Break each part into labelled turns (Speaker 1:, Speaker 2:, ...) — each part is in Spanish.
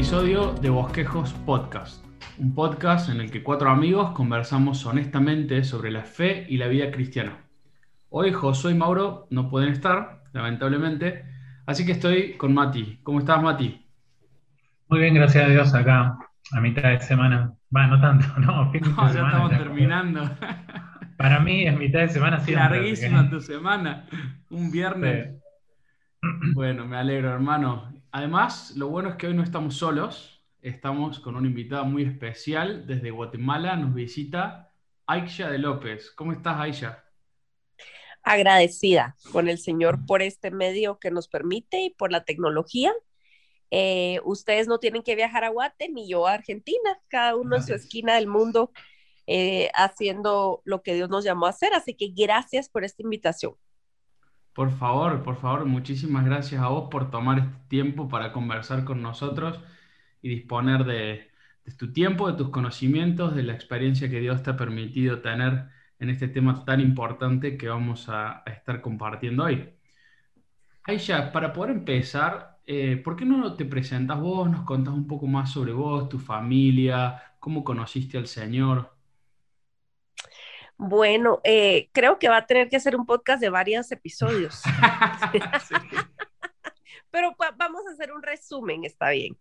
Speaker 1: episodio de Bosquejos Podcast, un podcast en el que cuatro amigos conversamos honestamente sobre la fe y la vida cristiana. Hoy Josué y Mauro no pueden estar, lamentablemente, así que estoy con Mati. ¿Cómo estás, Mati?
Speaker 2: Muy bien, gracias a Dios, acá a mitad de semana. Bueno, no tanto, no,
Speaker 1: fin de no, ya estamos terminando.
Speaker 2: Para mí es mitad de semana
Speaker 1: siempre. Larguísima tu semana, un viernes. Bueno, me alegro, hermano. Además, lo bueno es que hoy no estamos solos, estamos con una invitada muy especial. Desde Guatemala nos visita Aisha de López. ¿Cómo estás, Aisha?
Speaker 3: Agradecida con el Señor por este medio que nos permite y por la tecnología. Eh, ustedes no tienen que viajar a Guate ni yo a Argentina, cada uno en su esquina del mundo eh, haciendo lo que Dios nos llamó a hacer. Así que gracias por esta invitación.
Speaker 1: Por favor, por favor, muchísimas gracias a vos por tomar este tiempo para conversar con nosotros y disponer de, tu tiempo, de tus conocimientos, de la experiencia que Dios te ha permitido tener en este tema tan importante que vamos a, estar compartiendo hoy. Aisha, para poder empezar, eh, ¿por qué no te presentas vos, nos contás un poco más sobre vos, tu familia, cómo conociste al Señor?
Speaker 3: Bueno, eh, creo que va a tener que hacer un podcast de varios episodios. Pero vamos a hacer un resumen, está bien.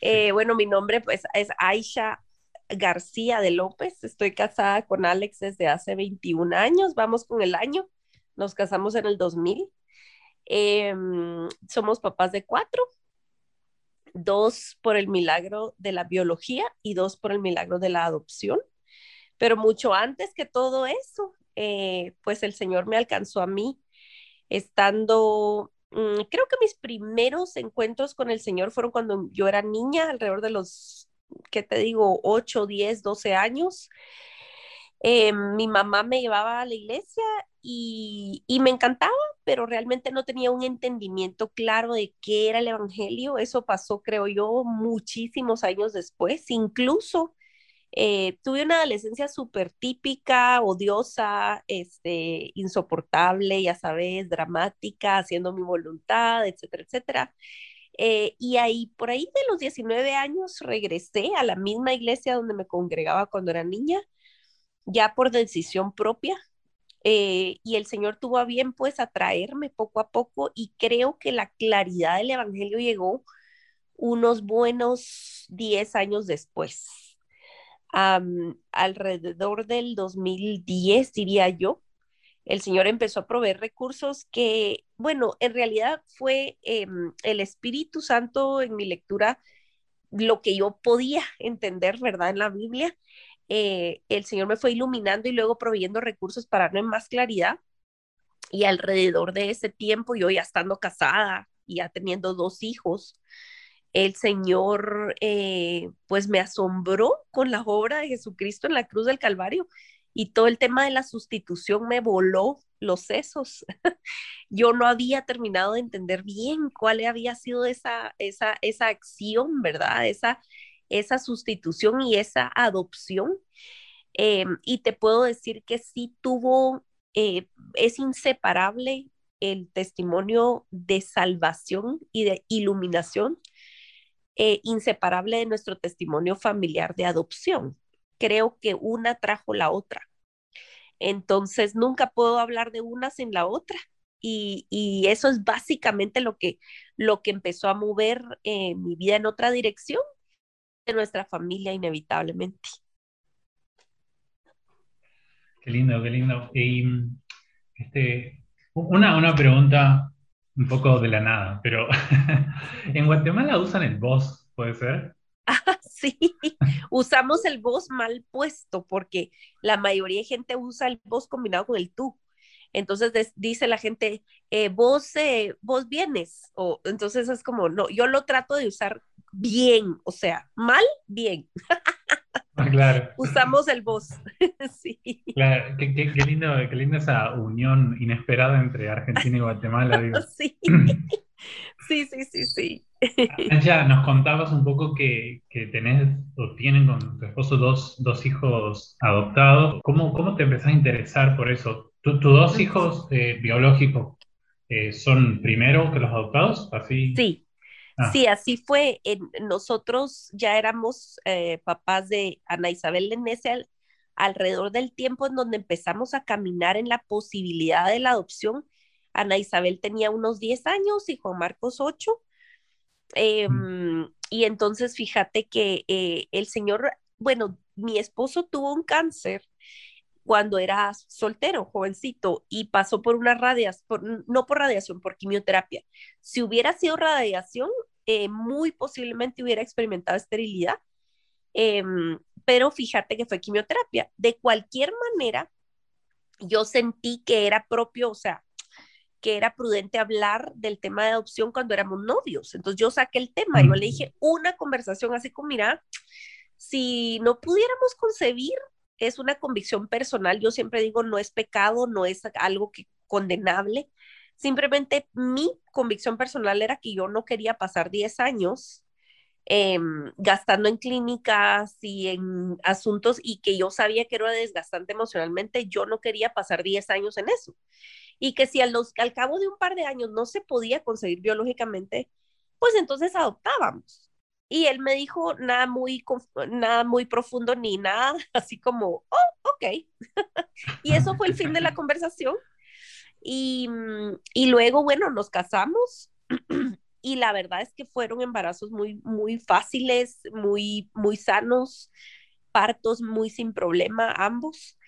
Speaker 3: Eh, bueno, mi nombre pues es Aisha García de López. Estoy casada con Alex desde hace 21 años. Vamos con el año. Nos casamos en el 2000. Em, somos papás de cuatro. Dos por el milagro de la biología y dos por el milagro de la adopción. Pero mucho antes que todo eso, eh, pues el Señor me alcanzó a mí estando, mm, creo que mis primeros encuentros con el Señor fueron cuando yo era niña, alrededor de los, ¿qué te digo?, 8, 10, 12 años. Eh, mi mamá me llevaba a la iglesia y, y, me encantaba, pero realmente no tenía un entendimiento claro de qué era el Evangelio. Eso pasó, creo yo, muchísimos años después. Incluso eh, tuve una adolescencia súper típica, odiosa, este, insoportable, ya sabes, dramática, haciendo mi voluntad, etcétera, etcétera. Eh, y ahí, por ahí de los 19 años, regresé a la misma iglesia donde me congregaba cuando era niña, ya por decisión propia. Eh, y el Señor tuvo a bien, pues, atraerme poco a poco y creo que la claridad del Evangelio llegó unos buenos 10 años después alrededor del 2010, diría yo, el Señor empezó a proveer recursos que, bueno, en realidad fue em, el Espíritu Santo en mi lectura lo que yo podía entender, ¿verdad? En la Biblia. Eh, el Señor me fue iluminando y luego proveyendo recursos para darme más claridad. Y alrededor de ese tiempo, yo ya estando casada, y ya teniendo dos hijos, el Señor eh, pues me asombró con la obra de Jesucristo en la cruz del Calvario y todo el tema de la sustitución me voló los sesos. Yo no había terminado de entender bien cuál había sido esa, esa, esa acción, ¿verdad? Esa, esa sustitución y esa adopción. Em, y te puedo decir que sí tuvo, eh, es inseparable el testimonio de salvación y de iluminación eh, inseparable de nuestro testimonio familiar de adopción. Creo que una trajo la otra. Entonces, nunca puedo hablar de una sin la otra. Y, eso es básicamente lo que, lo que empezó a mover eh, mi vida en otra dirección de nuestra familia inevitablemente.
Speaker 2: Qué lindo, qué lindo. Y este, una, una pregunta un poco de la nada, pero en Guatemala usan el vos, ¿puede ser?
Speaker 3: Ah, sí, usamos el vos mal puesto porque la mayoría de gente usa el vos combinado con el tú. Entonces dice la gente, eh, vos, eh, vos vienes, o entonces es como, no, yo lo trato de usar bien, o sea, mal, bien.
Speaker 2: Ah, claro.
Speaker 3: Usamos el vos. sí.
Speaker 2: Claro, qué, qué, lindo, qué linda esa unión inesperada entre Argentina y Guatemala. Digo.
Speaker 3: Sí. sí, sí, sí, sí.
Speaker 2: Ya nos contabas un poco que, que, tenés o tienen con tu esposo dos, dos hijos adoptados. ¿Cómo, ¿Cómo, te empezás a interesar por eso? ¿Tus dos hijos eh, biológicos eh, son primero que los adoptados? Así.
Speaker 3: Sí, Ah. Sí, así fue. nosotros ya éramos eh, papás de Ana Isabel Lenese alrededor del tiempo en donde empezamos a caminar en la posibilidad de la adopción. Ana Isabel tenía unos 10 años y Juan Marcos 8. Em, y entonces fíjate que eh, el señor, bueno, mi esposo tuvo un cáncer cuando era soltero, jovencito, y pasó por una radiación, no por radiación, por quimioterapia. Si hubiera sido radiación, eh, muy posiblemente hubiera experimentado esterilidad, em, pero fíjate que fue quimioterapia. De cualquier manera, yo sentí que era propio, o sea, que era prudente hablar del tema de adopción cuando éramos novios. Entonces yo saqué el tema, yo le dije una conversación así como, mira, si no pudiéramos concebir es una convicción personal. Yo siempre digo, no es pecado, no es algo que condenable. Simplemente mi convicción personal era que yo no quería pasar 10 años em, gastando en clínicas y en asuntos y que yo sabía que era desgastante emocionalmente, yo no quería pasar 10 años en eso. Y que si al, al cabo de un par de años no se podía conseguir biológicamente, pues entonces adoptábamos. Y él me dijo nada muy, nada muy profundo ni nada, así como, oh, ok. y eso fue el fin de la conversación. Y, mm, y luego, bueno, nos casamos y la verdad es que fueron embarazos muy, muy fáciles, muy, muy sanos, partos muy sin problema ambos.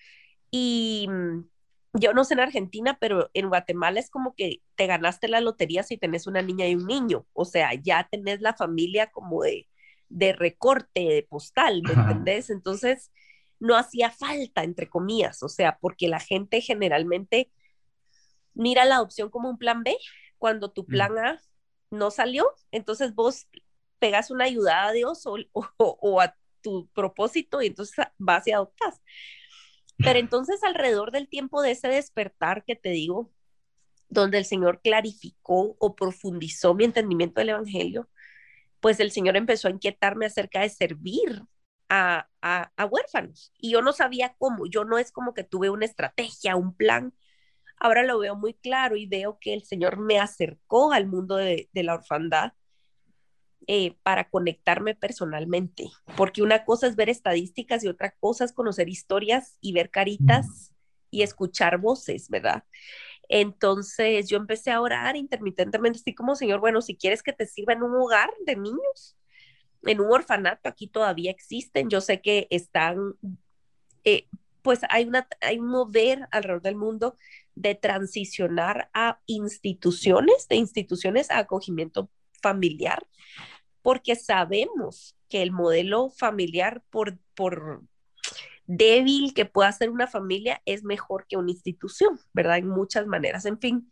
Speaker 3: Y mm, yo no sé en Argentina, pero en Guatemala es como que te ganaste la lotería si tenés una niña y un niño. O sea, ya tenés la familia como de, de recorte, de postal, ¿me entendés? Entonces, no hacía falta, entre comillas, o sea, porque la gente generalmente mira la adopción como un plan B. Cuando tu mm. plan A no salió, entonces vos pegas una ayuda a Dios o, o a tu propósito y entonces vas y adoptas. Pero entonces alrededor del tiempo de ese despertar que te digo, donde el Señor clarificó o profundizó mi entendimiento del Evangelio, pues el Señor empezó a inquietarme acerca de servir a, a, huérfanos. Y yo no sabía cómo, yo no es como que tuve una estrategia, un plan. Ahora lo veo muy claro y veo que el Señor me acercó al mundo de, de la orfandad eh, para conectarme personalmente, porque una cosa es ver estadísticas y otra cosa es conocer historias y ver caritas y escuchar voces, ¿verdad? Entonces yo empecé a orar intermitentemente, así como, Señor, bueno, si quieres que te sirva en un hogar de niños, en un orfanato, aquí todavía existen, yo sé que están, eh, pues hay, una, hay un mover alrededor del mundo de transicionar a instituciones, de instituciones a acogimiento familiar, porque sabemos que el modelo familiar, por, por débil que pueda ser una familia, es mejor que una institución, ¿verdad? En muchas maneras. En fin,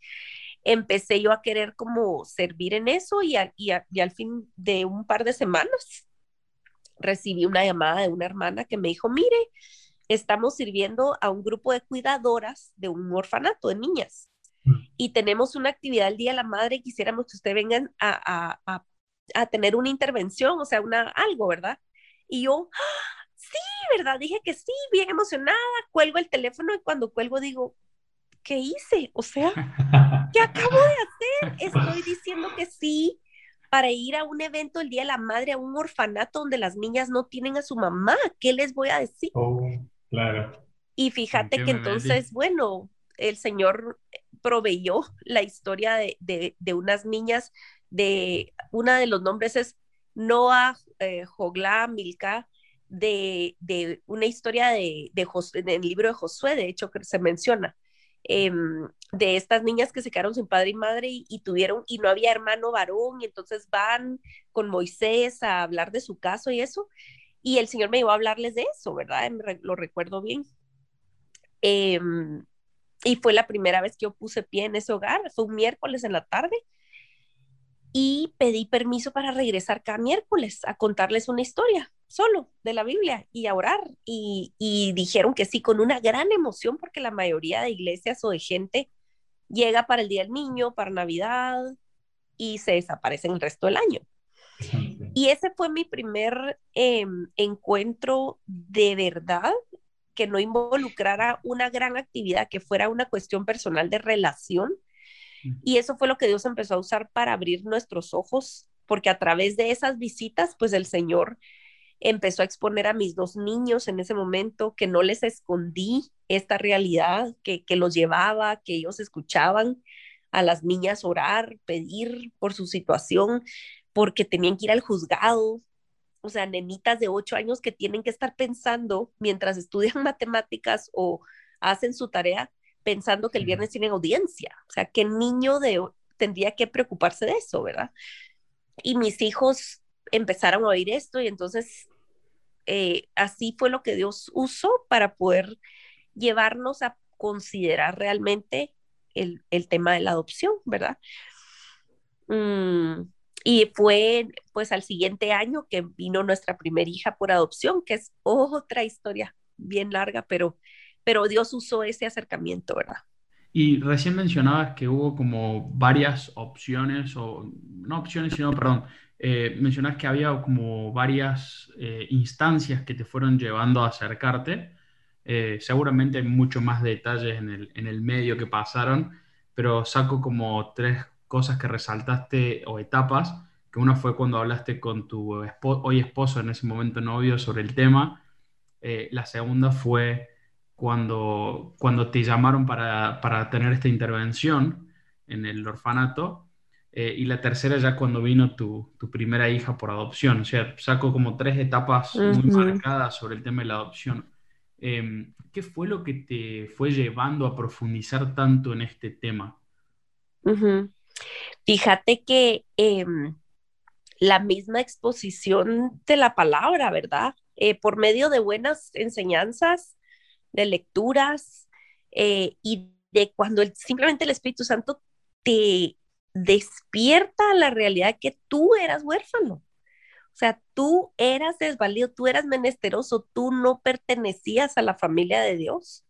Speaker 3: empecé yo a querer como servir en eso y, y, y al fin de un par de semanas recibí una llamada de una hermana que me dijo, mire, estamos sirviendo a un grupo de cuidadoras de un orfanato de niñas. Y tenemos una actividad el Día de la Madre y quisiéramos que ustedes vengan a, a, a tener una intervención, o sea, una, algo, ¿verdad? Y yo, ¡Ah! sí, ¿verdad? Dije que sí, bien emocionada, cuelgo el teléfono y cuando cuelgo digo, ¿qué hice? O sea, ¿qué acabo de hacer? Estoy diciendo que sí para ir a un evento el Día de la Madre, a un orfanato donde las niñas no tienen a su mamá. ¿Qué les voy a decir?
Speaker 2: Oh, claro.
Speaker 3: Y fíjate que entonces, bueno, el Señor proveyó la historia de, de, unas niñas de, una de los nombres es Noah eh, Jogla Milka, de, de, una historia de, de del libro de Josué, de hecho, que se menciona, em, de estas niñas que se quedaron sin padre y madre y, tuvieron, y no había hermano varón, y entonces van con Moisés a hablar de su caso y eso, y el Señor me iba a hablarles de eso, ¿verdad? lo recuerdo bien. Em, y fue la primera vez que yo puse pie en ese hogar, fue un miércoles en la tarde, y pedí permiso para regresar cada miércoles a contarles una historia solo de la Biblia y a orar. Y, dijeron que sí, con una gran emoción, porque la mayoría de iglesias o de gente llega para el Día del Niño, para Navidad y se desaparecen el resto del año. Y ese fue mi primer em, encuentro de verdad que no involucrara una gran actividad, que fuera una cuestión personal de relación, y eso fue lo que Dios empezó a usar para abrir nuestros ojos porque a través de esas visitas, pues el Señor empezó a exponer a mis dos niños en ese momento, que no les escondí esta realidad, que, que los llevaba, que ellos escuchaban a las niñas orar, pedir por su situación, porque tenían que ir al juzgado. O sea, nenitas de ocho años que tienen que estar pensando mientras estudian matemáticas o hacen su tarea, pensando que el viernes tienen audiencia. O sea, ¿qué niño de, tendría que preocuparse de eso, verdad? Y mis hijos empezaron a oír esto y entonces eh, así fue lo que Dios usó para poder llevarnos a considerar realmente el, tema de la adopción, ¿verdad? Mm, y fue pues al siguiente año que vino nuestra primera hija por adopción, que es otra historia bien larga, pero, pero Dios usó ese acercamiento, ¿verdad?
Speaker 1: Y recién mencionabas que hubo como varias opciones, o no opciones, sino, perdón, eh, mencionas que había como varias eh, instancias que te fueron llevando a acercarte. Eh, seguramente hay mucho más detalles en el, en el medio que pasaron, pero saco como tres cosas que resaltaste o etapas, que una fue cuando hablaste con tu hoy esposo, en ese momento novio, sobre el tema. la segunda fue cuando, cuando te llamaron para, para tener esta intervención en el orfanato eh, y la tercera ya cuando vino tu, tu, primera hija por adopción. O sea, saco como tres etapas muy marcadas sobre el tema de la adopción. Em, ¿Qué fue lo que te fue llevando a profundizar tanto en este tema?
Speaker 3: Fíjate que em, la misma exposición de la palabra, ¿verdad? Eh, por medio de buenas enseñanzas, de lecturas eh, y de cuando el, simplemente el Espíritu Santo te despierta la realidad que tú eras huérfano. O sea, tú eras desvalido, tú eras menesteroso, tú no pertenecías a la familia de Dios.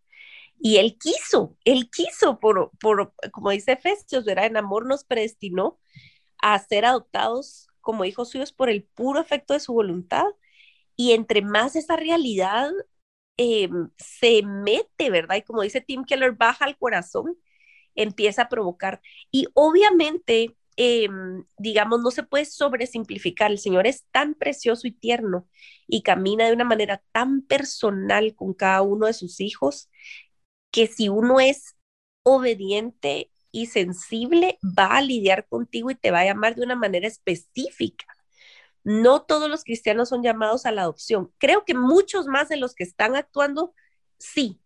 Speaker 3: Y Él quiso, Él quiso, por, por como dice Efesios, ¿verdad? En amor nos predestinó a ser adoptados como hijos suyos por el puro efecto de su voluntad. Y entre más esa realidad em, se mete, ¿verdad? Y como dice Tim Keller, baja al corazón, empieza a provocar. Y obviamente, em, digamos, no se puede sobresimplificar. El Señor es tan precioso y tierno y camina de una manera tan personal con cada uno de sus hijos que si uno es obediente y sensible, va a lidiar contigo y te va a llamar de una manera específica. No todos los cristianos son llamados a la adopción. Creo que muchos más de los que están actuando, sí,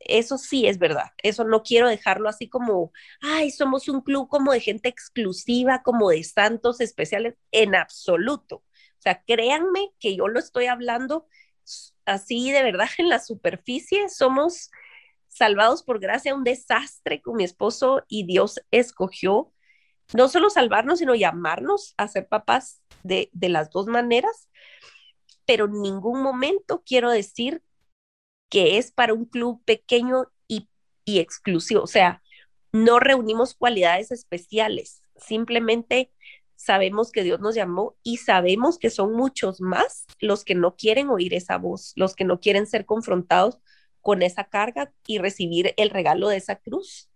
Speaker 3: eso sí es verdad. Eso no quiero dejarlo así como, ay, somos un club como de gente exclusiva, como de santos especiales, en absoluto. O sea, créanme que yo lo estoy hablando así de verdad en la superficie. Somos salvados por gracia, un desastre con mi esposo y Dios escogió no solo salvarnos, sino llamarnos a ser papás de, de las dos maneras. Pero en ningún momento quiero decir que es para un club pequeño y, exclusivo. O sea, no reunimos cualidades especiales, simplemente sabemos que Dios nos llamó y sabemos que son muchos más los que no quieren oír esa voz, los que no quieren ser confrontados con esa carga y recibir el regalo de esa cruz.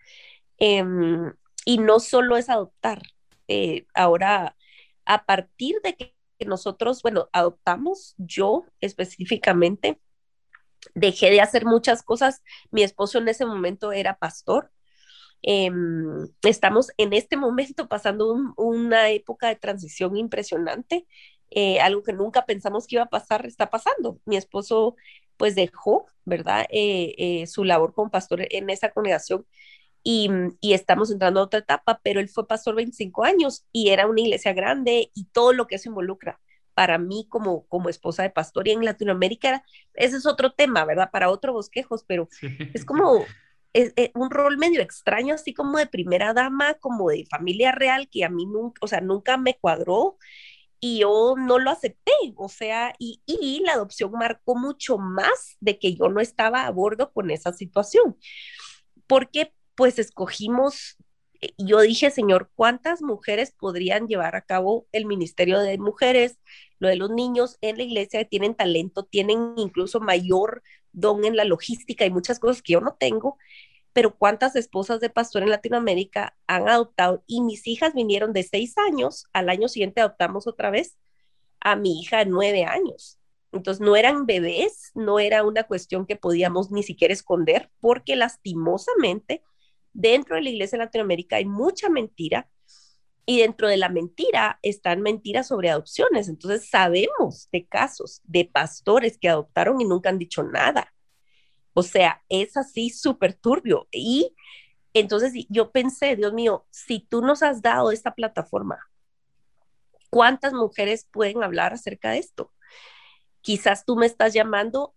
Speaker 3: Em, y no solo es adoptar. Eh, ahora, a partir de que nosotros, bueno, adoptamos, yo específicamente, dejé de hacer muchas cosas. Mi esposo en ese momento era pastor. Em, estamos en este momento pasando una época de transición impresionante. Eh, algo que nunca pensamos que iba a pasar está pasando. Mi esposo pues dejó, ¿verdad? Eh, eh, su labor como pastor en esa congregación y, y, estamos entrando a otra etapa, pero él fue pastor 25 años y era una iglesia grande y todo lo que eso involucra para mí como, como esposa de pastor y en Latinoamérica, ese es otro tema, ¿verdad? Para otro bosquejos, pero es como es, un rol medio extraño, así como de primera dama, como de familia real, que a mí nunca, o sea, nunca me cuadró y yo no lo acepté, o sea, y, la adopción marcó mucho más de que yo no estaba a bordo con esa situación, porque pues escogimos eh, yo dije, Señor, ¿cuántas mujeres podrían llevar a cabo el ministerio de mujeres, lo de los niños en la iglesia tienen talento, tienen incluso mayor don en la logística y muchas cosas que yo no tengo, pero cuántas esposas de pastor en Latinoamérica han adoptado y mis hijas vinieron de seis años, al año siguiente adoptamos otra vez a mi hija de nueve años. Entonces no eran bebés, no era una cuestión que podíamos ni siquiera esconder, porque lastimosamente dentro de la iglesia de Latinoamérica hay mucha mentira y dentro de la mentira están mentiras sobre adopciones. Entonces sabemos de casos de pastores que adoptaron y nunca han dicho nada. O sea, es así súper turbio. Y entonces yo pensé, Dios mío, si tú nos has dado esta plataforma, ¿cuántas mujeres pueden hablar acerca de esto? Quizás tú me estás llamando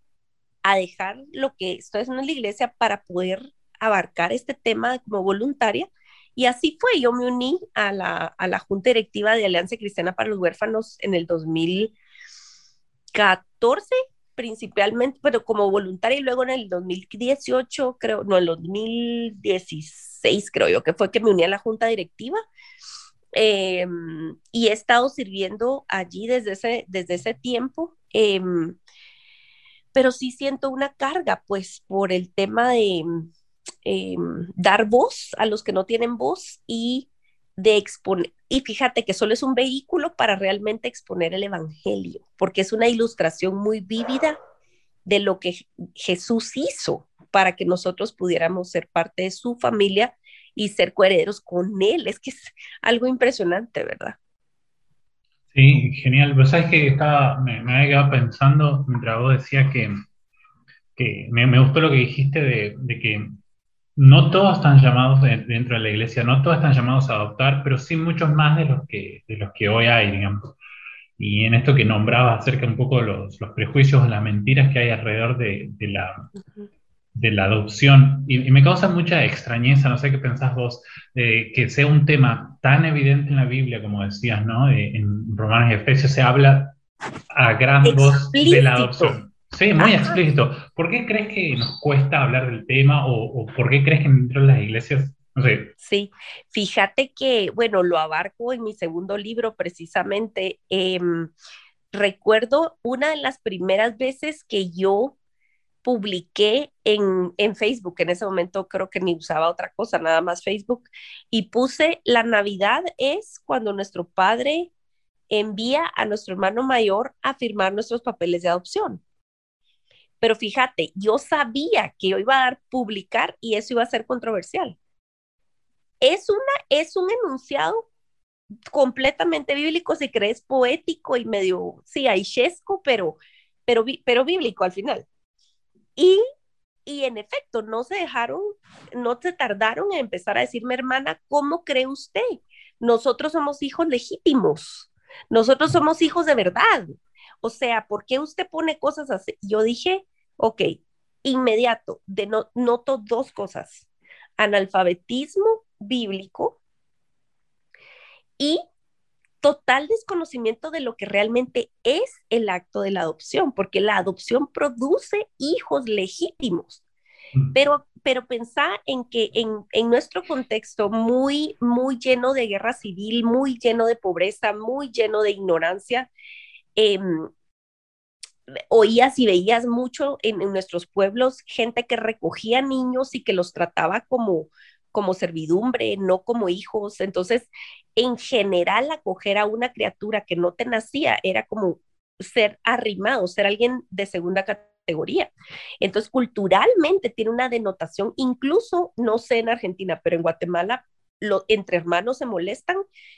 Speaker 3: a dejar lo que estoy haciendo en la iglesia para poder abarcar este tema como voluntaria. Y así fue, yo me uní a la, a la Junta Directiva de Alianza Cristiana para los Huérfanos en el 2014 principalmente, pero como voluntaria y luego en el 2018, creo, no, en el 2016 creo yo que fue que me uní a la junta directiva em, y he estado sirviendo allí desde ese, desde ese tiempo, em, pero sí siento una carga pues por el tema de em, dar voz a los que no tienen voz y de exponer, y fíjate que solo es un vehículo para realmente exponer el Evangelio, porque es una ilustración muy vívida de lo que Jesús hizo para que nosotros pudiéramos ser parte de su familia y ser coherederos con Él. Es que es algo impresionante, ¿verdad?
Speaker 2: Sí, genial. Pero sabes que estaba, me, me había quedado pensando mientras vos decías que, que me, me, gustó lo que dijiste de, de que no todos están llamados dentro de la iglesia, no todos están llamados a adoptar, pero sí muchos más de los que, de los que hoy hay, digamos. Y en esto que nombrabas acerca un poco los, los prejuicios, las mentiras que hay alrededor de, de la, de la adopción, y, y, me causa mucha extrañeza, no sé qué pensás vos, de que sea un tema tan evidente en la Biblia, como decías, ¿no? en Romanos y Efesios se habla a gran voz de la adopción. Sí, muy explícito. ¿Por qué crees que nos cuesta hablar del tema o, por qué crees que dentro de las iglesias sé.
Speaker 3: Sí, fíjate que, bueno, lo abarco en mi segundo libro precisamente. Eh, recuerdo una de las primeras veces que yo publiqué en, en, Facebook, en ese momento creo que ni usaba otra cosa, nada más Facebook, y puse, la Navidad es cuando nuestro padre envía a nuestro hermano mayor a firmar nuestros papeles de adopción. Pero fíjate, yo sabía que yo iba a dar publicar y eso iba a ser controversial. Es, una, es un enunciado completamente bíblico, si crees poético y medio, sí, aishesco, pero, pero, pero bíblico al final. Y, y en efecto, no se dejaron, no se tardaron en empezar a decirme, hermana, ¿cómo cree usted? Nosotros somos hijos legítimos, nosotros somos hijos de verdad. O sea, ¿por qué usted pone cosas así? Yo dije, ok, inmediato, de no, noto dos cosas, analfabetismo bíblico y total desconocimiento de lo que realmente es el acto de la adopción, porque la adopción produce hijos legítimos. Pero, pero pensá en que en, en, nuestro contexto muy, muy lleno de guerra civil, muy lleno de pobreza, muy lleno de ignorancia, eh, oías y veías mucho en, nuestros pueblos gente que recogía niños y que los trataba como, como servidumbre, no como hijos. Entonces, en general, acoger a una criatura que no te nacía era como ser arrimado, ser alguien de segunda categoría. Entonces, culturalmente tiene una denotación, incluso, no sé en Argentina, pero en Guatemala lo, entre hermanos se molestan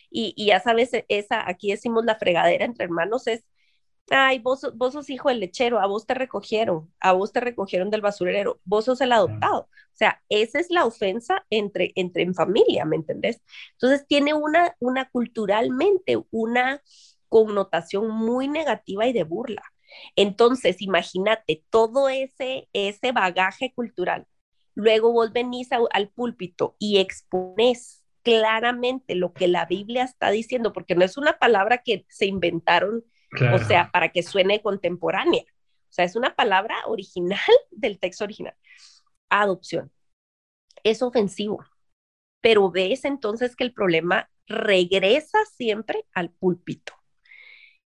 Speaker 3: y, y, ya sabes, esa, aquí decimos la fregadera entre hermanos es, ay, vos, vos sos hijo del lechero, a vos te recogieron, a vos te recogieron del basurero, vos sos el adoptado. O sea, esa es la ofensa entre, entre en familia, ¿me entendés? Entonces tiene una, una culturalmente una connotación muy negativa y de burla. Entonces, imagínate todo ese, ese bagaje cultural. Luego vos venís a, al púlpito y expones claramente lo que la Biblia está diciendo, porque no es una palabra que se inventaron Claro. O sea, para que suene contemporánea. O sea, es una palabra original del texto original. Adopción. Es ofensivo. Pero ves entonces que el problema regresa siempre al púlpito.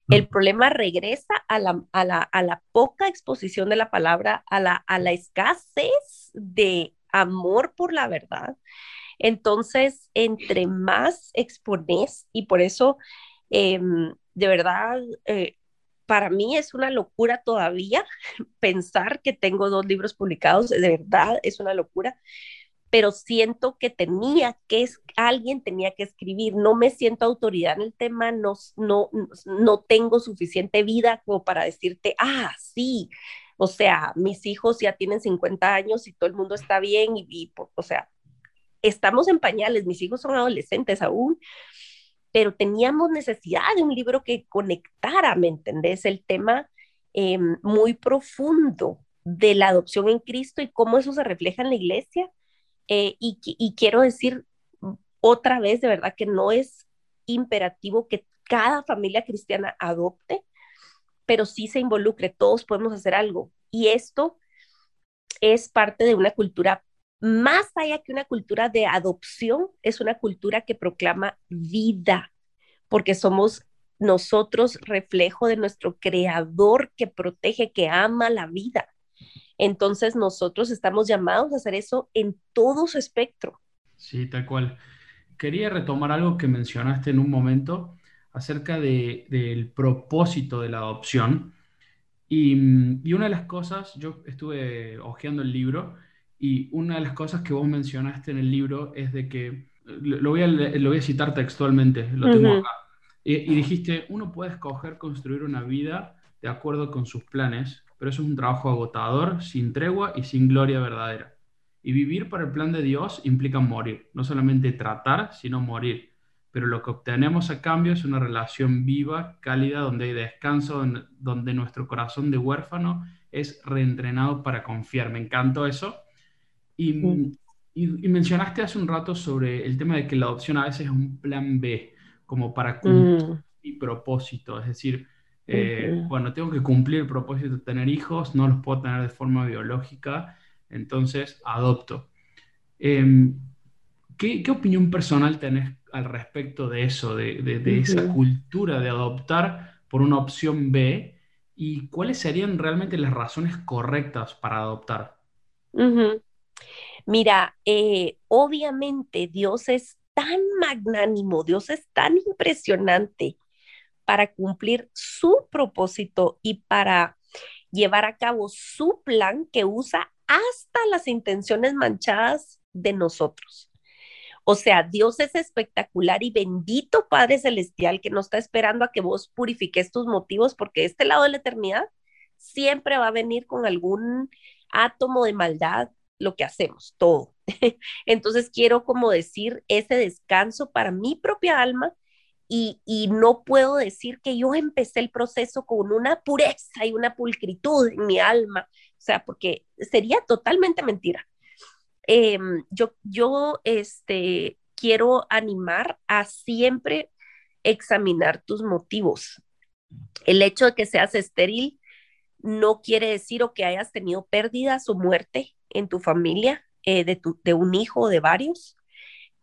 Speaker 3: El problema regresa a la, a la, a la poca exposición de la palabra, a la, a la escasez de amor por la verdad. Entonces, entre más expones, y por eso, em, de verdad, eh, para mí es una locura todavía pensar que tengo dos libros publicados, de verdad es una locura, pero siento que tenía que, alguien tenía que escribir, no me siento autoridad en el tema, no, no, no tengo suficiente vida como para decirte, ah, sí, o sea, mis hijos ya tienen 50 años y todo el mundo está bien y, o sea, estamos en pañales, mis hijos son adolescentes aún, pero teníamos necesidad de un libro que conectara, ¿me entendés? El tema em, muy profundo de la adopción en Cristo y cómo eso se refleja en la iglesia eh, y, quiero decir otra vez, de verdad, que no es imperativo que cada familia cristiana adopte, pero sí se involucre, todos podemos hacer algo. Y esto es parte de una cultura, más allá que una cultura de adopción, es una cultura que proclama vida, porque somos nosotros reflejo de nuestro creador que protege, que ama la vida. Entonces nosotros estamos llamados a hacer eso en todo su espectro.
Speaker 1: Sí, tal cual. Quería retomar algo que mencionaste en un momento acerca del propósito de la adopción. Y, una de las cosas, yo estuve hojeando el libro y una de las cosas que vos mencionaste en el libro es de que, lo voy a, lo voy a citar textualmente, lo tengo acá, y, y dijiste, uno puede escoger construir una vida de acuerdo con sus planes, pero eso es un trabajo agotador, sin tregua y sin gloria verdadera. Y vivir para el plan de Dios implica morir, no solamente tratar, sino morir. Pero lo que obtenemos a cambio es una relación viva, cálida, donde hay descanso, donde nuestro corazón de huérfano es reentrenado para confiar. Me encantó eso. Y, mencionaste hace un rato sobre el tema de que la adopción a veces es un plan B, como para cumplir mm. mi propósito. Es decir, eh, bueno, tengo que cumplir el propósito de tener hijos, no los puedo tener de forma biológica, entonces adopto. Em, ¿qué, opinión personal tenés al respecto de eso, de, esa cultura de adoptar por una opción B? ¿Y cuáles serían realmente las razones correctas para adoptar?
Speaker 3: Mira, eh, obviamente Dios es tan magnánimo, Dios es tan impresionante para cumplir su propósito y para llevar a cabo su plan que usa hasta las intenciones manchadas de nosotros. O sea, Dios es espectacular y bendito Padre Celestial que no está esperando a que vos purifiques tus motivos porque este lado de la eternidad siempre va a venir con algún átomo de maldad lo que hacemos, todo. Entonces quiero como decir ese descanso para mi propia alma y, no puedo decir que yo empecé el proceso con una pureza y una pulcritud en mi alma, o sea, porque sería totalmente mentira. Em, yo, yo este, quiero animar a siempre examinar tus motivos. El hecho de que seas estéril no quiere decir o que hayas tenido pérdidas o muerte en tu familia, eh, de, un hijo o de varios.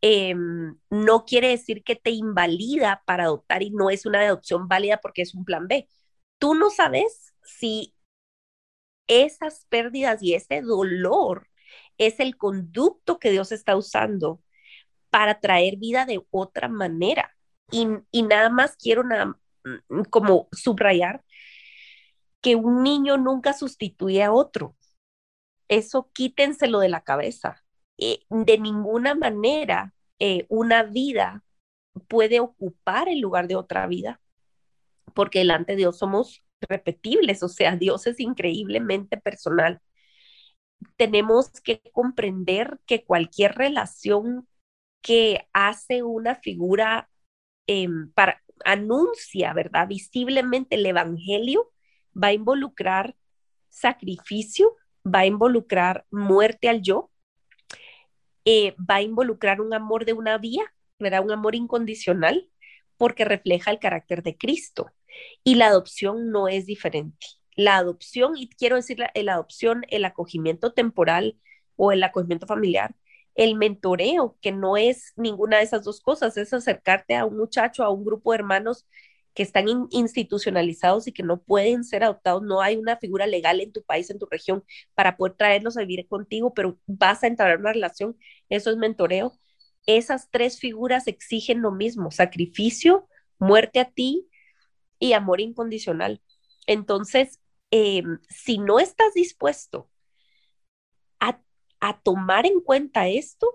Speaker 3: Em, no quiere decir que te invalida para adoptar y no es una adopción válida porque es un plan B. Tú no sabes si esas pérdidas y ese dolor es el conducto que Dios está usando para traer vida de otra manera. Y, nada más quiero mm, como subrayar que un niño nunca sustituye a otro. Eso quítenselo de la cabeza. Eh, de ninguna manera eh, una vida puede ocupar el lugar de otra vida, porque delante de Dios somos repetibles, o sea, Dios es increíblemente personal. Tenemos que comprender que cualquier relación que hace una figura em, para, anuncia, ¿verdad? Visiblemente el Evangelio va a involucrar sacrificio, va a involucrar muerte al yo, eh, va a involucrar un amor de una vía, ¿verdad? Un amor incondicional, porque refleja el carácter de Cristo. Y la adopción no es diferente. La adopción, y quiero decir la, la adopción, el acogimiento temporal o el acogimiento familiar, el mentoreo, que no es ninguna de esas dos cosas, es acercarte a un muchacho, a un grupo de hermanos que están institucionalizados y que no pueden ser adoptados. No hay una figura legal en tu país, en tu región, para poder traerlos a vivir contigo, pero vas a entrar en una relación. Eso es mentoreo. Esas tres figuras exigen lo mismo, sacrificio, muerte a ti y amor incondicional. Entonces, em, si no estás dispuesto a, a tomar en cuenta esto,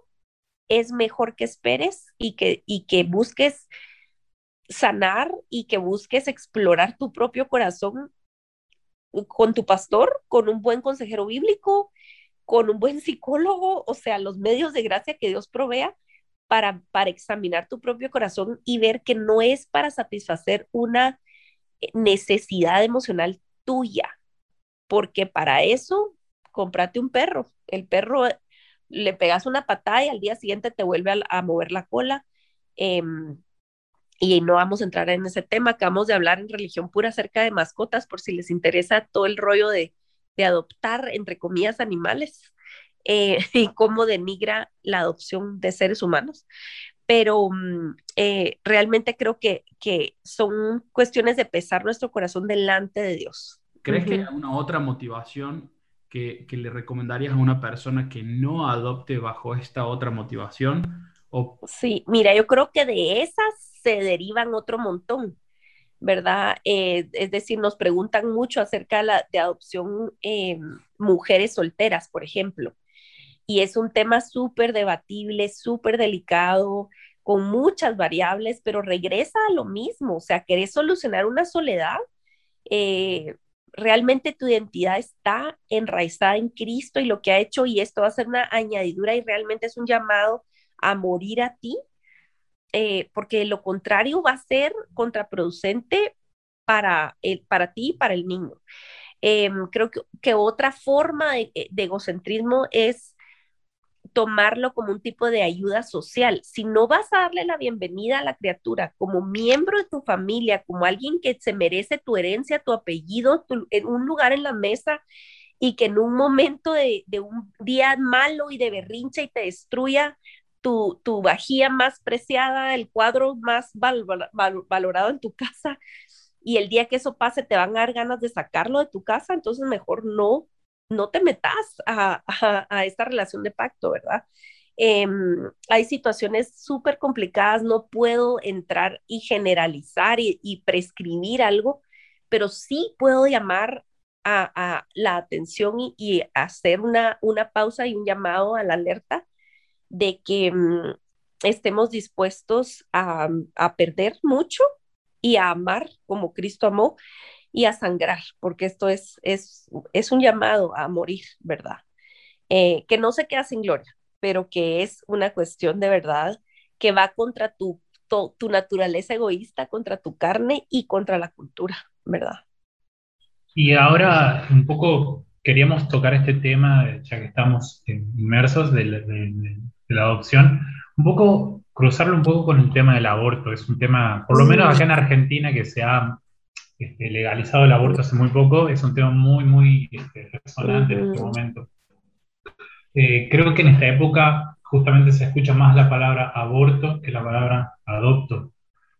Speaker 3: es mejor que esperes y que, y que busques sanar y que busques explorar tu propio corazón con tu pastor, con un buen consejero bíblico, con un buen psicólogo, o sea, los medios de gracia que Dios provea para, para examinar tu propio corazón y ver que no es para satisfacer una necesidad emocional tuya, porque para eso, cómprate un perro. El perro le pegas una patada y al día siguiente te vuelve a, mover la cola. Em, y no vamos a entrar en ese tema, acabamos de hablar en religión pura acerca de mascotas, por si les interesa todo el rollo de, adoptar, entre comillas, animales eh, y cómo denigra la adopción de seres humanos. Pero mm, eh, realmente creo que, que son cuestiones de pesar nuestro corazón delante de Dios.
Speaker 1: ¿Crees que hay una otra motivación que, le recomendarías a una persona que no adopte bajo esta otra motivación? O...
Speaker 3: Sí, mira, yo creo que de esas se derivan otro montón, ¿verdad? Eh, es decir, nos preguntan mucho acerca de, la, de adopción eh, mujeres solteras, por ejemplo. Y es un tema súper debatible, súper delicado, con muchas variables, pero regresa a lo mismo, o sea, querés solucionar una soledad, eh, realmente tu identidad está enraizada en Cristo y lo que ha hecho, y esto va a ser una añadidura y realmente es un llamado a morir a ti, eh, porque lo contrario va a ser contraproducente para, el, para ti y para el niño. Em, creo que, que, otra forma de, de egocentrismo es tomarlo como un tipo de ayuda social. Si no vas a darle la bienvenida a la criatura como miembro de tu familia, como alguien que se merece tu herencia, tu apellido, en un lugar en la mesa y que en un momento de, un día malo y de berrinche y te destruya tu, tu vajilla más preciada, el cuadro más valorado en tu casa, y el día que eso pase te van a dar ganas de sacarlo de tu casa, entonces mejor no no te metas a, esta relación de pacto, ¿verdad? Em, hay situaciones súper complicadas, no puedo entrar y generalizar y, prescribir algo, pero sí puedo llamar a, la atención y, hacer una, una, pausa y un llamado a la alerta de que mm, estemos dispuestos a, a perder mucho y a amar como Cristo amó y a sangrar, porque esto es, es, es un llamado a morir, ¿verdad? Eh, que no se queda sin gloria, pero que es una cuestión de verdad que va contra tu, tu, naturaleza egoísta, contra tu carne y contra la cultura, ¿verdad?
Speaker 2: Y ahora un poco queríamos tocar este tema, ya que estamos inmersos de, de, la adopción, un poco cruzarlo un poco con el tema del aborto. Es un tema, por lo menos acá en Argentina, que se ha este, legalizado el aborto hace muy poco, es un tema muy, muy este, resonante en este momento. Eh, creo que en esta época justamente se escucha más la palabra aborto que la palabra adopto.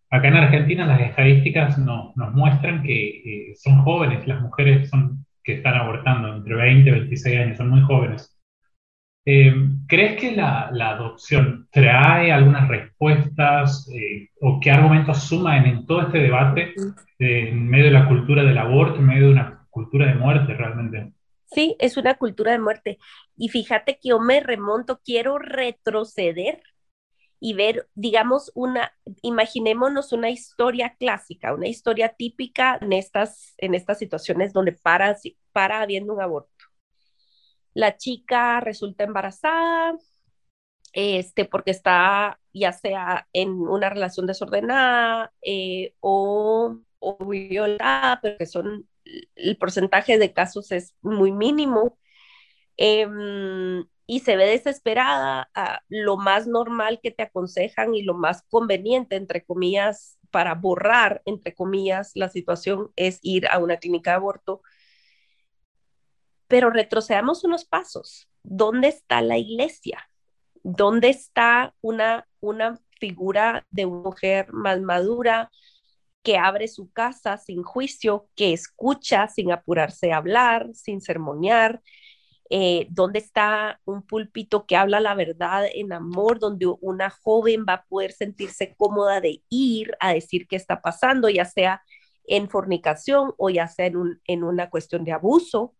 Speaker 2: Acá en Argentina las estadísticas nos muestran que eh, son jóvenes, las mujeres son, que están abortando entre 20 y 26 años, son muy jóvenes. Eh, ¿Crees que la, adopción trae algunas respuestas eh, o qué argumentos suman en, todo este debate en medio de la cultura del aborto, en medio de una cultura de muerte realmente?
Speaker 3: Sí, es una cultura de muerte. Y fíjate que yo me remonto, quiero retroceder y ver, digamos, una, imaginémonos una historia clásica, una historia típica en estas, en estas situaciones donde para, para habiendo un aborto la chica resulta embarazada, este, porque está ya sea en una relación desordenada eh, o, violada, pero que son, el porcentaje de casos es muy mínimo. Em, y se ve desesperada, lo más normal que te aconsejan y lo más conveniente, entre comillas, para borrar, entre comillas, la situación es ir a una clínica de aborto pero retrocedamos unos pasos. ¿Dónde está la iglesia? ¿Dónde está una, una figura de mujer más madura, que abre su casa sin juicio, que escucha sin apurarse a hablar, sin sermonear, eh, dónde está un púlpito que habla la verdad en amor, donde una joven va a poder sentirse cómoda de ir a decir qué está pasando, ya sea en fornicación o ya sea en, una cuestión de abuso.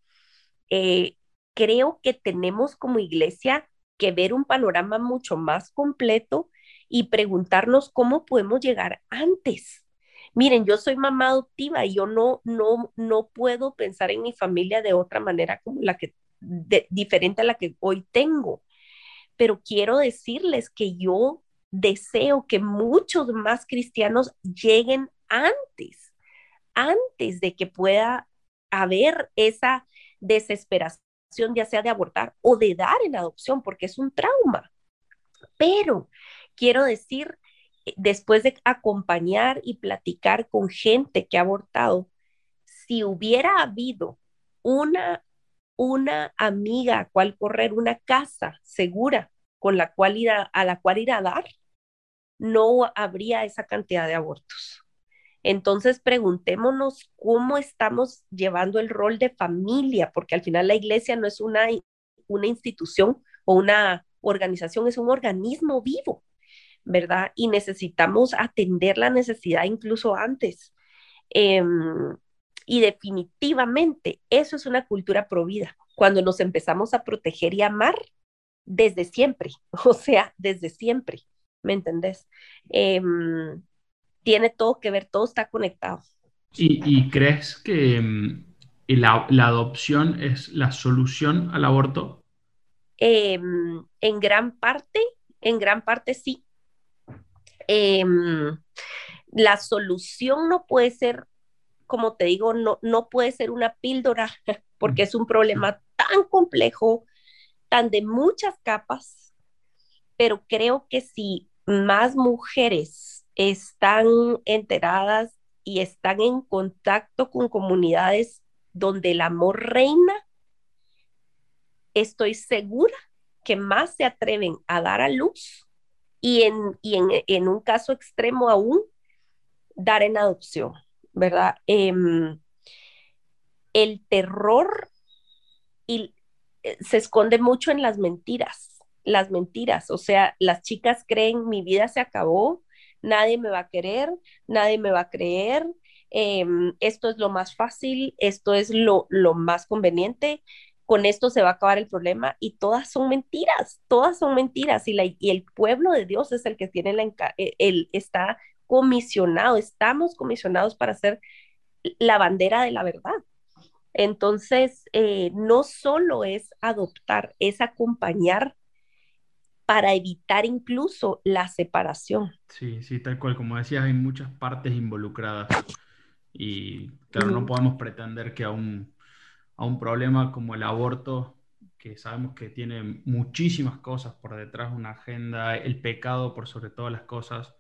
Speaker 3: Eh, creo que tenemos como iglesia que ver un panorama mucho más completo y preguntarnos cómo podemos llegar antes. Miren, yo soy mamá adoptiva y yo no, no, no puedo pensar en mi familia de otra manera como la que diferente a la que hoy tengo. Pero quiero decirles que yo deseo que muchos más cristianos lleguen antes, antes de que pueda haber esa desesperación, ya sea de abortar o de dar en adopción, porque es un trauma. Pero quiero decir, eh, después de acompañar y platicar con gente que ha abortado, si hubiera habido una una amiga a cual correr, una casa segura con la cual ir a, la cual ir a dar, no habría esa cantidad de abortos. Entonces, preguntémonos cómo estamos llevando el rol de familia, porque al final la iglesia no es una, una institución o una organización, es un organismo vivo, ¿verdad? Y necesitamos atender la necesidad incluso antes. Em, y definitivamente eso es una cultura provida, cuando nos empezamos a proteger y amar desde siempre, o sea, desde siempre, ¿me entendés? Em, tiene todo que ver, todo está conectado.
Speaker 1: ¿Y, crees que em, la, adopción es la solución al aborto?
Speaker 3: Em, en gran parte, en gran parte sí. la solución no puede ser como te digo, no, no puede ser una píldora porque es un problema tan complejo, tan de muchas capas, pero creo que si más mujeres están enteradas y están en contacto con comunidades donde el amor reina, estoy segura que más se atreven a dar a luz y en, y en, en un caso extremo aún, dar en adopción. ¿verdad? Em, el terror y, eh, se esconde mucho en las mentiras, las mentiras, o sea, las chicas creen mi vida se acabó, nadie me va a querer, nadie me va a creer, em, esto es lo más fácil, esto es lo, lo más conveniente, con esto se va a acabar el problema y todas son mentiras, todas son mentiras y, la, y el pueblo de Dios es el que tiene la, eh, el, está comisionado, estamos comisionados para ser la bandera de la verdad. Entonces, eh, no solo es adoptar, es acompañar para evitar incluso la separación.
Speaker 1: Sí, sí, tal cual. Como decías, hay muchas partes involucradas. Y claro, no podemos pretender que a un, a un problema como el aborto, que sabemos que tiene muchísimas cosas por detrás, una agenda, el pecado por sobre todas las cosas,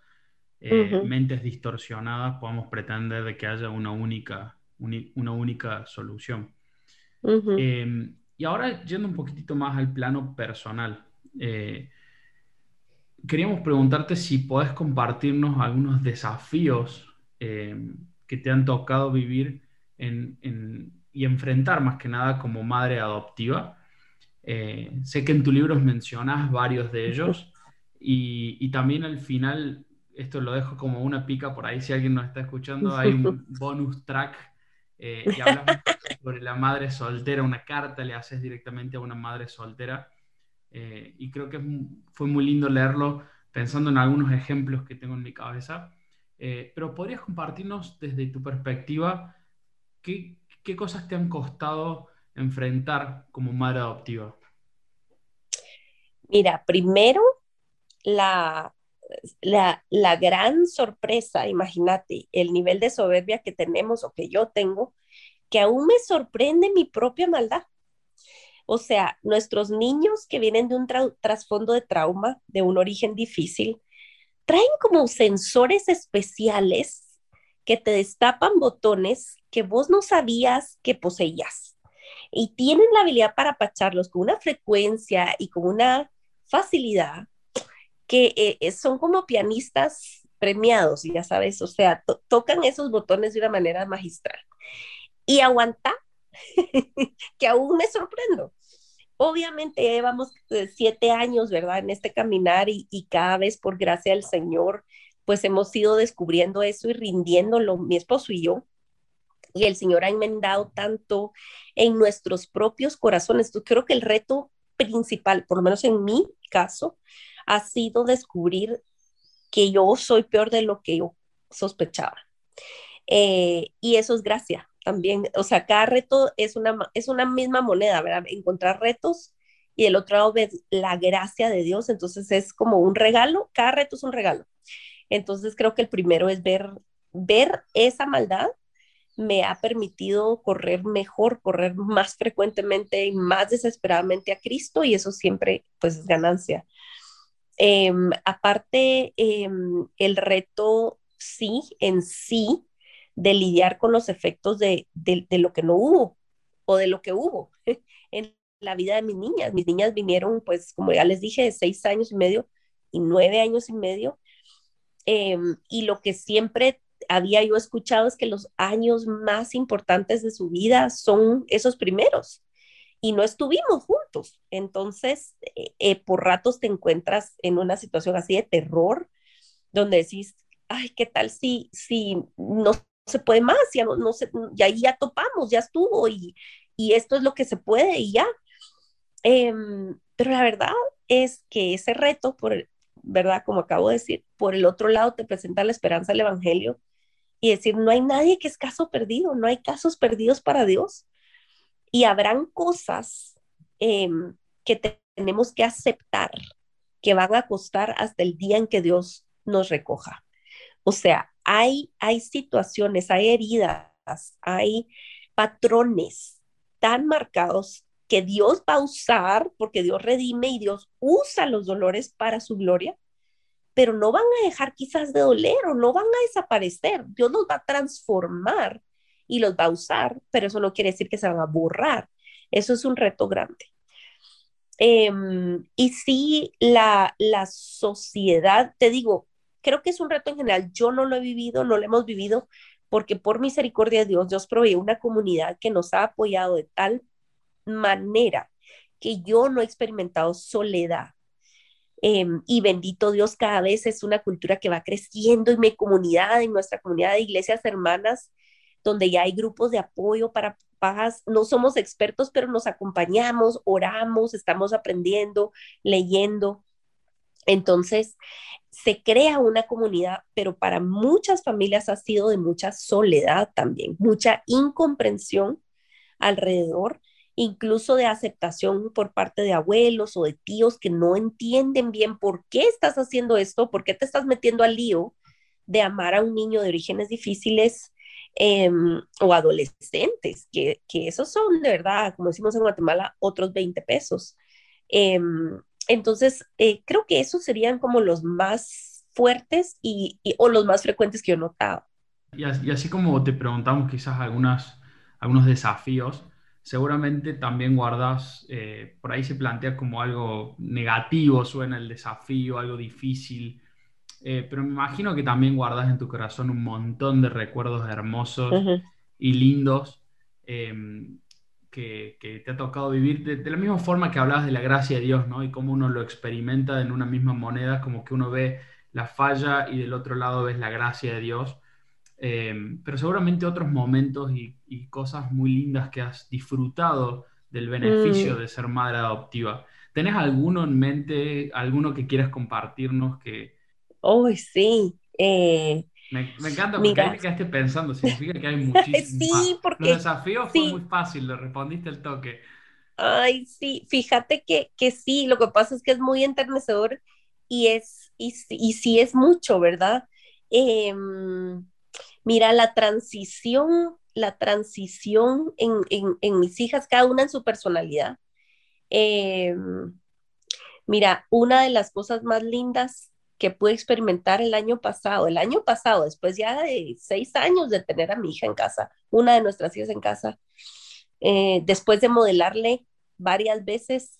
Speaker 1: eh, mentes distorsionadas podamos pretender de que haya una única, una única solución. Em, y ahora yendo un poquitito más al plano personal, eh, queríamos preguntarte si podés compartirnos algunos desafíos em, que te han tocado vivir y enfrentar más que nada como madre adoptiva. Eh, sé que en tu libro mencionas varios de ellos y, y, también al final esto lo dejo como una pica por ahí, si alguien nos está escuchando, hay un bonus track eh, y hablamos sobre la madre soltera, una carta le haces directamente a una madre soltera. Eh, y creo que fue muy lindo leerlo pensando en algunos ejemplos que tengo en mi cabeza. Eh, pero podrías compartirnos desde tu perspectiva qué, qué cosas te han costado enfrentar como madre adoptiva.
Speaker 3: Mira, primero la la, la gran sorpresa, imagínate, el nivel de soberbia que tenemos o que yo tengo, que aún me sorprende mi propia maldad. O sea, nuestros niños que vienen de un trasfondo de trauma, de un origen difícil, traen como sensores especiales que te destapan botones que vos no sabías que poseías. Y tienen la habilidad para apacharlos con una frecuencia y con una facilidad que eh, eh, son como pianistas premiados, ya sabes, o sea, tocan esos botones de una manera magistral. Y aguanta, que aún me sorprendo. Obviamente llevamos eh, siete años, ¿verdad? En este caminar y, cada vez por gracia del Señor, pues hemos ido descubriendo eso y rindiéndolo, mi esposo y yo. Y el Señor ha enmendado tanto en nuestros propios corazones. Yo creo que el reto principal, por lo menos en mi caso, ha sido descubrir que yo soy peor de lo que yo sospechaba. Eh, y eso es gracia también. O sea, cada reto es una, es una misma moneda, ¿verdad? Encontrar retos y el otro lado ves la gracia de Dios. Entonces es como un regalo, cada reto es un regalo. Entonces creo que el primero es ver, ver esa maldad me ha permitido correr mejor, correr más frecuentemente y más desesperadamente a Cristo y eso siempre pues es ganancia. Em, aparte, em, el reto sí, en sí, de lidiar con los efectos de, de, lo que no hubo o de lo que hubo en la vida de mis niñas. Mis niñas vinieron, pues, como ya les dije, de seis años y medio y nueve años y medio. Em, y lo que siempre había yo escuchado es que los años más importantes de su vida son esos primeros y no estuvimos juntos. Entonces, eh, eh, por ratos te encuentras en una situación así de terror, donde decís, ay, ¿qué tal si, si no se puede más? Ya, no, no se, ya, ya topamos, ya estuvo y, y esto es lo que se puede y ya. Em, pero la verdad es que ese reto, por ¿verdad? Como acabo de decir, por el otro lado te presenta la esperanza del Evangelio y decir, no hay nadie que es caso perdido, no hay casos perdidos para Dios y habrán cosas em, que tenemos que aceptar que van a costar hasta el día en que Dios nos recoja. O sea, hay, hay situaciones, hay heridas, hay patrones tan marcados que Dios va a usar, porque Dios redime y Dios usa los dolores para su gloria, pero no van a dejar quizás de doler o no van a desaparecer. Dios los va a transformar y los va a usar, pero eso no quiere decir que se van a borrar. Eso es un reto grande. Em, y sí, la, la sociedad, te digo, creo que es un reto en general. Yo no lo he vivido, no lo hemos vivido, porque por misericordia de Dios, Dios provee una comunidad que nos ha apoyado de tal manera que yo no he experimentado soledad. Em, y bendito Dios, cada vez es una cultura que va creciendo en mi comunidad, en nuestra comunidad de iglesias hermanas, donde ya hay grupos de apoyo para papás. No somos expertos, pero nos acompañamos, oramos, estamos aprendiendo, leyendo. Entonces, se crea una comunidad, pero para muchas familias ha sido de mucha soledad también, mucha incomprensión alrededor, incluso de aceptación por parte de abuelos o de tíos que no entienden bien por qué estás haciendo esto, por qué te estás metiendo al lío de amar a un niño de orígenes difíciles Em, o adolescentes, que, que, esos son de verdad, como decimos en Guatemala, otros 20 pesos. Em, entonces, eh, creo que esos serían como los más fuertes y, o los más frecuentes que yo notaba.
Speaker 1: Y, y así como te preguntamos quizás algunas, algunos desafíos, seguramente también guardas, eh, por ahí se plantea como algo negativo, suena el desafío, algo difícil, eh, pero me imagino que también guardas en tu corazón un montón de recuerdos hermosos y lindos em, que, te ha tocado vivir de, la misma forma que hablabas de la gracia de Dios, ¿no? Y cómo uno lo experimenta en una misma moneda, como que uno ve la falla y del otro lado ves la gracia de Dios. Em, pero seguramente otros momentos y, cosas muy lindas que has disfrutado del beneficio mm. de ser madre adoptiva. ¿Tenés alguno en mente, alguno que quieras compartirnos que,
Speaker 3: Oh, sí. Eh,
Speaker 1: me, encanta porque ahí te quedaste pensando, significa que hay muchísimos.
Speaker 3: sí, porque.
Speaker 1: Los desafíos fue muy fácil, le respondiste el toque.
Speaker 3: Ay, sí, fíjate que, que sí, lo que pasa es que es muy enternecedor y es, y, y sí es mucho, ¿verdad? Em, mira, la transición, la transición en, en, en, mis hijas, cada una en su personalidad. Em, mira, una de las cosas más lindas que pude experimentar el año pasado, el año pasado, después ya de seis años de tener a mi hija en casa, una de nuestras hijas en casa, eh, después de modelarle varias veces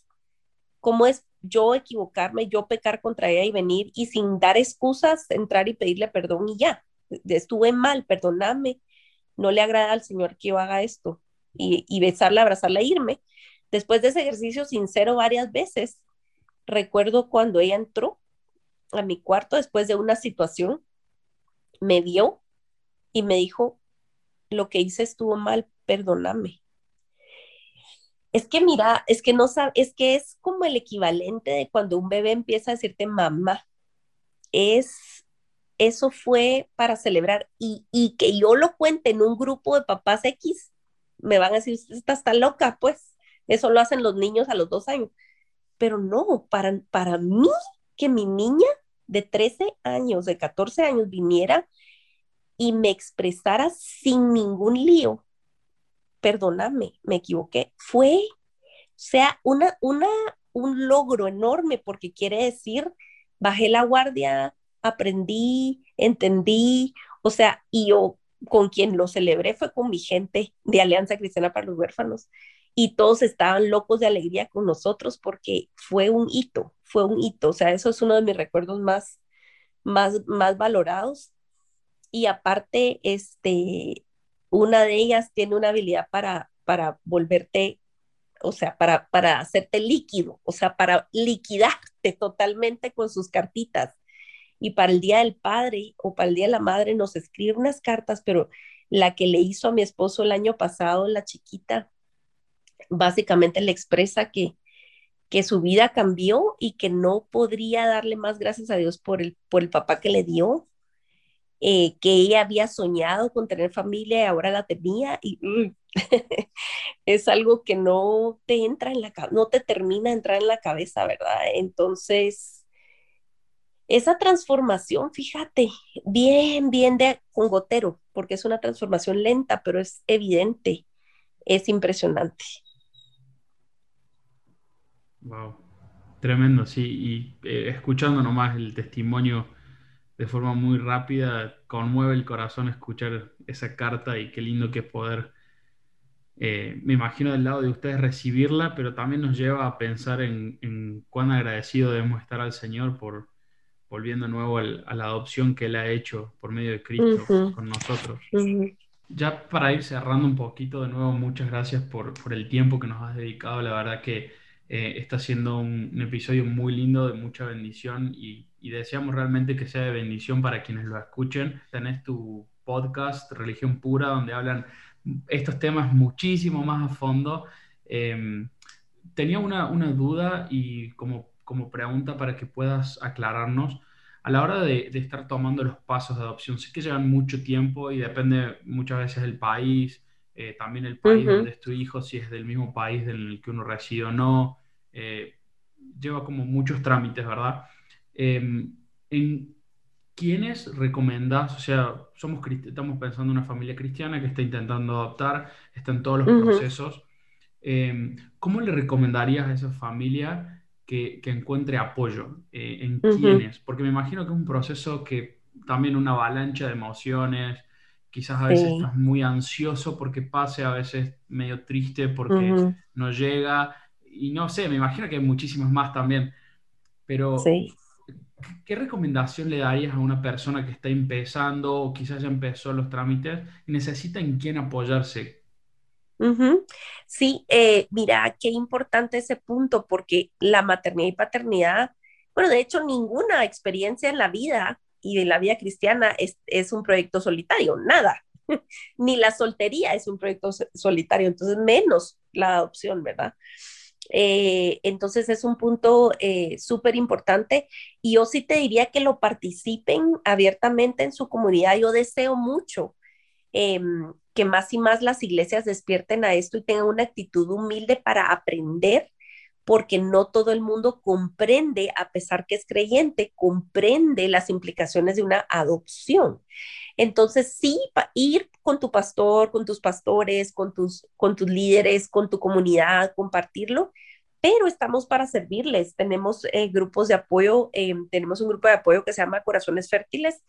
Speaker 3: cómo es yo equivocarme, yo pecar contra ella y venir y sin dar excusas, entrar y pedirle perdón y ya. Estuve mal, perdóname. No le agrada al Señor que yo haga esto. Y, y besarla, abrazarla e irme. Después de ese ejercicio sincero varias veces, recuerdo cuando ella entró a mi cuarto después de una situación, me vio y me dijo, lo que hice estuvo mal, perdóname. Es que mira, es que no sabe, es que es como el equivalente de cuando un bebé empieza a decirte mamá. Es, eso fue para celebrar y, y que yo lo cuente en un grupo de papás X, me van a decir, esta está loca, pues. Eso lo hacen los niños a los dos años. Pero no, para, para mí, que mi niña de 13 años, de 14 años viniera y me expresara sin ningún lío, perdóname, me equivoqué, fue, o sea, una, una, un logro enorme porque quiere decir, bajé la guardia, aprendí, entendí, o sea, y yo con quien lo celebré fue con mi gente de Alianza Cristiana para los Huérfanos y todos estaban locos de alegría con nosotros porque fue un hito, fue un hito, o sea, eso es uno de mis recuerdos más, más, más valorados. Y aparte, este, una de ellas tiene una habilidad para, para volverte, o sea, para, para hacerte líquido, o sea, para liquidarte totalmente con sus cartitas. Y para el Día del Padre o para el Día de la Madre nos escribe unas cartas, pero la que le hizo a mi esposo el año pasado, la chiquita, básicamente le expresa que, que su vida cambió y que no podría darle más gracias a Dios por el, por el papá que le dio, eh, que ella había soñado con tener familia y ahora la tenía y mm, es algo que no te entra en la no te termina de entrar en la cabeza, ¿verdad? Entonces, esa transformación, fíjate, bien, bien de con gotero, porque es una transformación lenta, pero es evidente, es impresionante.
Speaker 1: Wow, tremendo, sí. Y eh, escuchando nomás el testimonio de forma muy rápida, conmueve el corazón escuchar esa carta y qué lindo que es poder, eh, me imagino del lado de ustedes recibirla, pero también nos lleva a pensar en, cuán agradecido debemos estar al Señor por volviendo de nuevo a la adopción que Él ha hecho por medio de Cristo con nosotros. Ya para ir cerrando un poquito de nuevo, muchas gracias por, por el tiempo que nos has dedicado. La verdad que eh, está siendo un, episodio muy lindo, de mucha bendición y, deseamos realmente que sea de bendición para quienes lo escuchen. Tenés tu podcast Religión Pura, donde hablan estos temas muchísimo más a fondo. Em, tenía una, duda y como, como pregunta para que puedas aclararnos. A la hora de, estar tomando los pasos de adopción, sé que llevan mucho tiempo y depende muchas veces del país, eh, también el país donde es tu hijo, si es del mismo país del que uno reside o no. Eh, lleva como muchos trámites, ¿verdad? Em, ¿En quiénes recomendás? O sea, somos estamos pensando en una familia cristiana que está intentando adoptar, está en todos los procesos. Em, ¿Cómo le recomendarías a esa familia que, encuentre apoyo? Eh, ¿En quiénes? Porque me imagino que es un proceso que también una avalancha de emociones, quizás a veces estás muy ansioso porque pase, a veces medio triste porque no llega, y no sé, me imagino que hay muchísimas más también, pero ¿qué recomendación le darías a una persona que está empezando o quizás ya empezó los trámites y necesita en quién apoyarse?
Speaker 3: Sí, eh, mira, qué importante ese punto, porque la maternidad y paternidad, bueno, de hecho, ninguna experiencia en la vida y de la vida cristiana es, un proyecto solitario, nada. Ni la soltería es un proyecto solitario, entonces menos la adopción, ¿verdad? Eh, entonces es un punto eh, súper importante y yo sí te diría que lo participen abiertamente en su comunidad. Yo deseo mucho em, que más y más las iglesias despierten a esto y tengan una actitud humilde para aprender porque no todo el mundo comprende, a pesar que es creyente, comprende las implicaciones de una adopción. Entonces, sí, ir con tu pastor, con tus pastores, con tus, con tus líderes, con tu comunidad, compartirlo, pero estamos para servirles. Tenemos eh, grupos de apoyo, eh, tenemos un grupo de apoyo que se llama Corazones Fértiles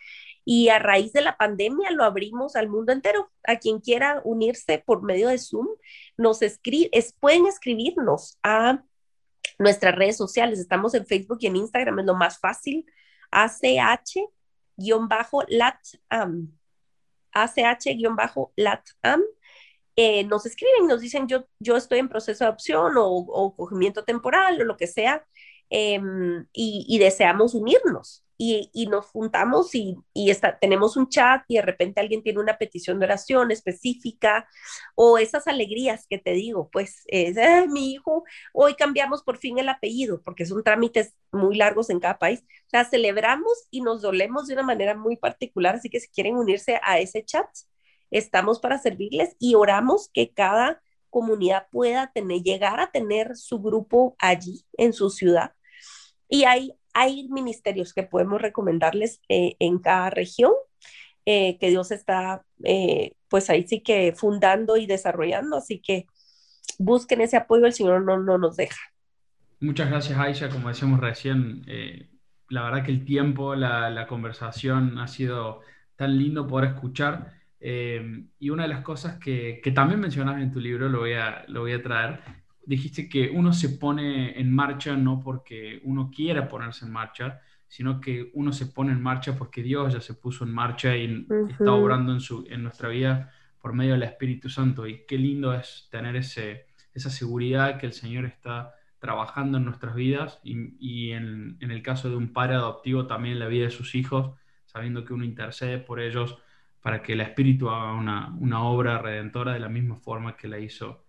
Speaker 3: y a raíz de la pandemia lo abrimos al mundo entero. A quien quiera unirse por medio de Zoom, nos escribe, pueden escribirnos a Nuestras redes sociales, estamos en Facebook y en Instagram, es lo más fácil. ACH-LATAM. ACH-LATAM. Eh, nos escriben, nos dicen yo, yo estoy en proceso de adopción o, o cogimiento temporal o lo que sea, em, y, y, deseamos unirnos y, nos juntamos y, está, tenemos un chat y de repente alguien tiene una petición de oración específica o esas alegrías que te digo, pues es, mi hijo, hoy cambiamos por fin el apellido porque son trámites muy largos en cada país. O sea, celebramos y nos dolemos de una manera muy particular, así que si quieren unirse a ese chat, estamos para servirles y oramos que cada comunidad pueda tener, llegar a tener su grupo allí en su ciudad. Y hay hay ministerios que podemos recomendarles eh, en cada región, eh, que Dios está, eh, pues ahí sí que fundando y desarrollando, así que busquen ese apoyo, el Señor no, no nos deja.
Speaker 1: Muchas gracias, Aisha. Como decíamos recién, la verdad que el tiempo, la, la, conversación ha sido tan lindo poder escuchar. y una de las cosas que, que, también mencionas en tu libro, lo voy a, lo voy a traer, dijiste que uno se pone en marcha no porque uno quiera ponerse en marcha, sino que uno se pone en marcha porque Dios ya se puso en marcha y está obrando en, su, en nuestra vida por medio del Espíritu Santo. Y qué lindo es tener ese, esa seguridad que el Señor está trabajando en nuestras vidas y, y en, en, el caso de un padre adoptivo también en la vida de sus hijos, sabiendo que uno intercede por ellos para que el Espíritu haga una, una obra redentora de la misma forma que la hizo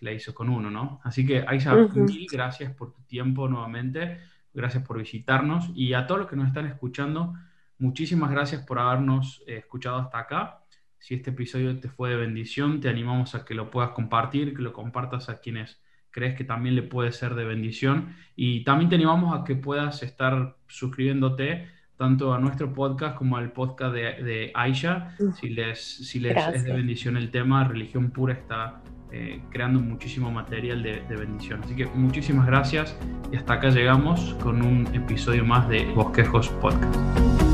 Speaker 1: la hizo con uno, ¿no? Así que, Aisha, mil gracias por tu tiempo nuevamente, gracias por visitarnos y a todos los que nos están escuchando, muchísimas gracias por habernos eh, escuchado hasta acá. Si este episodio te fue de bendición, te animamos a que lo puedas compartir, que lo compartas a quienes crees que también le puede ser de bendición y también te animamos a que puedas estar suscribiéndote tanto a nuestro podcast como al podcast de, de Aisha. Si les, si les es de bendición el tema, Religión Pura está eh, creando muchísimo material de, de, bendición. Así que muchísimas gracias y hasta acá llegamos con un episodio más de Bosquejos Podcast.